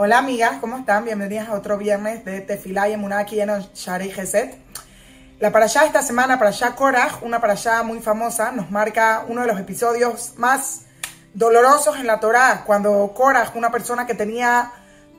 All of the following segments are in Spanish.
Hola amigas, ¿cómo están? Bienvenidas a otro viernes de Tefilá y Emuná aquí en Shari Geset. La para allá esta semana, para allá Korach, una para allá muy famosa, nos marca uno de los episodios más dolorosos en la Torá, cuando Korach, una persona que tenía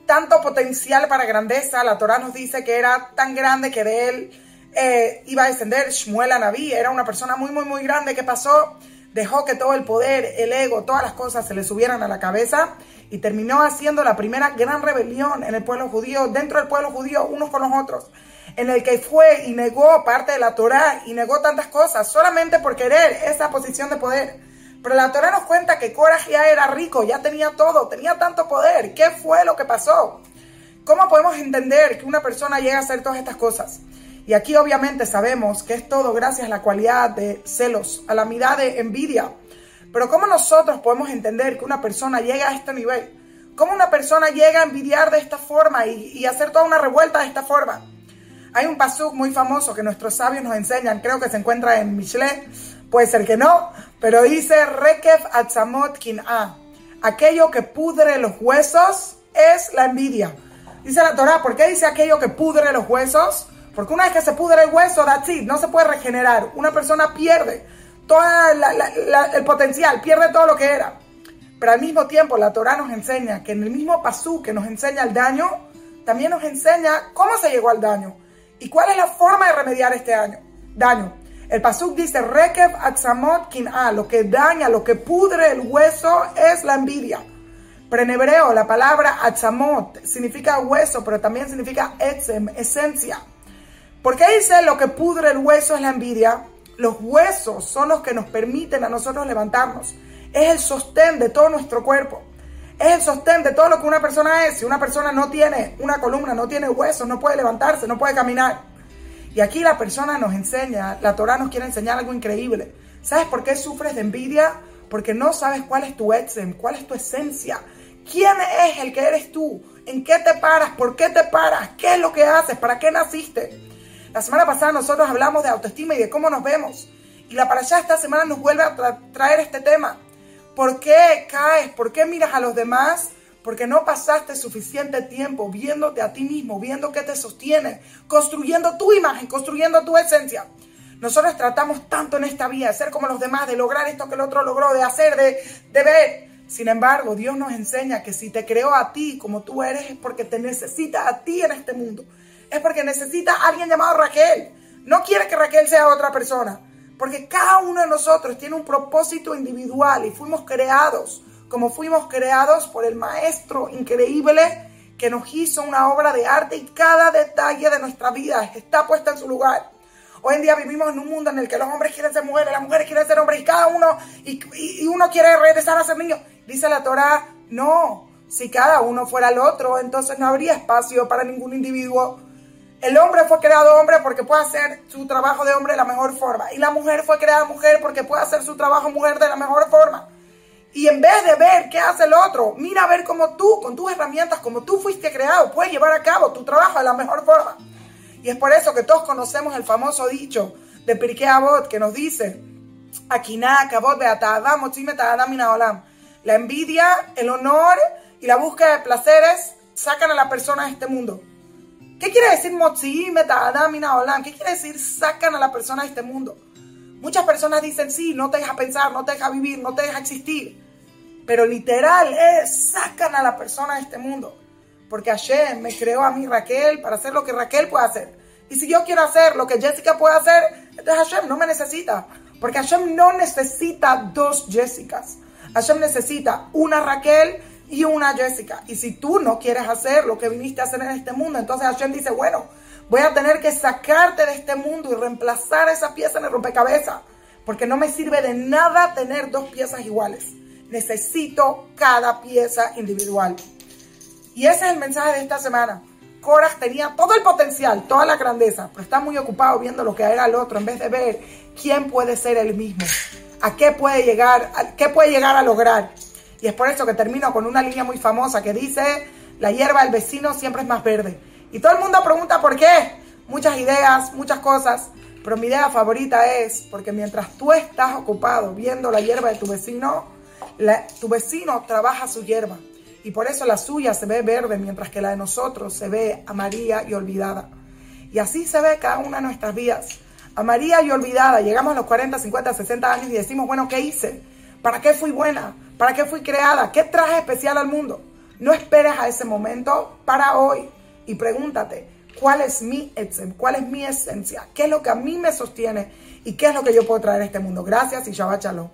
tanto potencial para grandeza, la Torá nos dice que era tan grande que de él eh, iba a descender Shmuel Naví, era una persona muy, muy, muy grande que pasó, dejó que todo el poder, el ego, todas las cosas se le subieran a la cabeza y terminó haciendo la primera gran rebelión en el pueblo judío, dentro del pueblo judío, unos con los otros, en el que fue y negó parte de la Torá y negó tantas cosas solamente por querer esa posición de poder. Pero la Torá nos cuenta que Korah ya era rico, ya tenía todo, tenía tanto poder. ¿Qué fue lo que pasó? ¿Cómo podemos entender que una persona llega a hacer todas estas cosas? Y aquí obviamente sabemos que es todo gracias a la cualidad de celos, a la mirada de envidia, pero ¿cómo nosotros podemos entender que una persona llega a este nivel? ¿Cómo una persona llega a envidiar de esta forma y, hacer toda una revuelta de esta forma? Hay un pasuk muy famoso que nuestros sabios nos enseñan, creo que se encuentra en Michelet, puede ser que no, pero dice Rekev Atzamot A. Aquello que pudre los huesos es la envidia. Dice la Torah, ¿por qué dice aquello que pudre los huesos? Porque una vez que se pudre el hueso, that's it, no se puede regenerar. Una persona pierde todo el potencial, pierde todo lo que era. Pero al mismo tiempo la Torah nos enseña que en el mismo pasú que nos enseña el daño, también nos enseña cómo se llegó al daño y cuál es la forma de remediar este daño. daño. El pasuk dice, Rekev atzamot kin'a, lo que daña, lo que pudre el hueso es la envidia. Pero en hebreo la palabra atzamot significa hueso, pero también significa etzem, esencia. ¿Por qué dice lo que pudre el hueso es la envidia? Los huesos son los que nos permiten a nosotros levantarnos. Es el sostén de todo nuestro cuerpo. Es el sostén de todo lo que una persona es. Si una persona no tiene una columna, no tiene huesos, no puede levantarse, no puede caminar. Y aquí la persona nos enseña, la Torah nos quiere enseñar algo increíble. ¿Sabes por qué sufres de envidia? Porque no sabes cuál es tu etzem, cuál es tu esencia. ¿Quién es el que eres tú? ¿En qué te paras? ¿Por qué te paras? ¿Qué es lo que haces? ¿Para qué naciste? La semana pasada nosotros hablamos de autoestima y de cómo nos vemos. Y la para allá esta semana nos vuelve a traer este tema. ¿Por qué caes? ¿Por qué miras a los demás? Porque no pasaste suficiente tiempo viéndote a ti mismo, viendo qué te sostiene, construyendo tu imagen, construyendo tu esencia. Nosotros tratamos tanto en esta vida de ser como los demás, de lograr esto que el otro logró, de hacer, de, ver. Sin embargo, Dios nos enseña que si te creó a ti como tú eres es porque te necesita a ti en este mundo es porque necesita a alguien llamado Raquel. No quiere que Raquel sea otra persona. Porque cada uno de nosotros tiene un propósito individual y fuimos creados como fuimos creados por el maestro increíble que nos hizo una obra de arte y cada detalle de nuestra vida está puesta en su lugar. Hoy en día vivimos en un mundo en el que los hombres quieren ser mujeres, las mujeres quieren ser hombres y cada uno, y, uno quiere regresar a ser niño. Dice la Torah, no, si cada uno fuera el otro, entonces no habría espacio para ningún individuo el hombre fue creado hombre porque puede hacer su trabajo de hombre de la mejor forma. Y la mujer fue creada mujer porque puede hacer su trabajo mujer de la mejor forma. Y en vez de ver qué hace el otro, mira a ver cómo tú, con tus herramientas, como tú fuiste creado, puedes llevar a cabo tu trabajo de la mejor forma. Y es por eso que todos conocemos el famoso dicho de Pirkei Avot que nos dice, la envidia, el honor y la búsqueda de placeres sacan a la persona de este mundo. ¿Qué quiere decir ¿Qué quiere decir sacan a la persona de este mundo? Muchas personas dicen, sí, no te deja pensar, no te deja vivir, no te deja existir. Pero literal es, sacan a la persona de este mundo. Porque Hashem me creó a mí Raquel para hacer lo que Raquel puede hacer. Y si yo quiero hacer lo que Jessica puede hacer, entonces Hashem no me necesita. Porque Hashem no necesita dos Jessicas. Hashem necesita una Raquel y una Jessica. Y si tú no quieres hacer lo que viniste a hacer en este mundo, entonces Hashem dice, bueno, voy a tener que sacarte de este mundo y reemplazar esa pieza en el rompecabezas. Porque no me sirve de nada tener dos piezas iguales. Necesito cada pieza individual. Y ese es el mensaje de esta semana. Coras tenía todo el potencial, toda la grandeza, pero está muy ocupado viendo lo que era el otro en vez de ver quién puede ser el mismo, a qué puede llegar, a qué puede llegar a lograr. Y es por eso que termino con una línea muy famosa que dice, la hierba del vecino siempre es más verde. Y todo el mundo pregunta por qué. Muchas ideas, muchas cosas. Pero mi idea favorita es porque mientras tú estás ocupado viendo la hierba de tu vecino, tu vecino trabaja su hierba. Y por eso la suya se ve verde, mientras que la de nosotros se ve amarilla y olvidada. Y así se ve cada una de nuestras vidas. Amarilla y olvidada. Llegamos a los 40, 50, 60 años y decimos, bueno, ¿qué hice? ¿Para qué fui buena? ¿Para qué fui creada? ¿Qué traje especial al mundo? No esperes a ese momento para hoy y pregúntate, ¿cuál es mi esencia? ¿Cuál es mi esencia? ¿Qué es lo que a mí me sostiene? ¿Y qué es lo que yo puedo traer a este mundo? Gracias y Shabbat Shalom.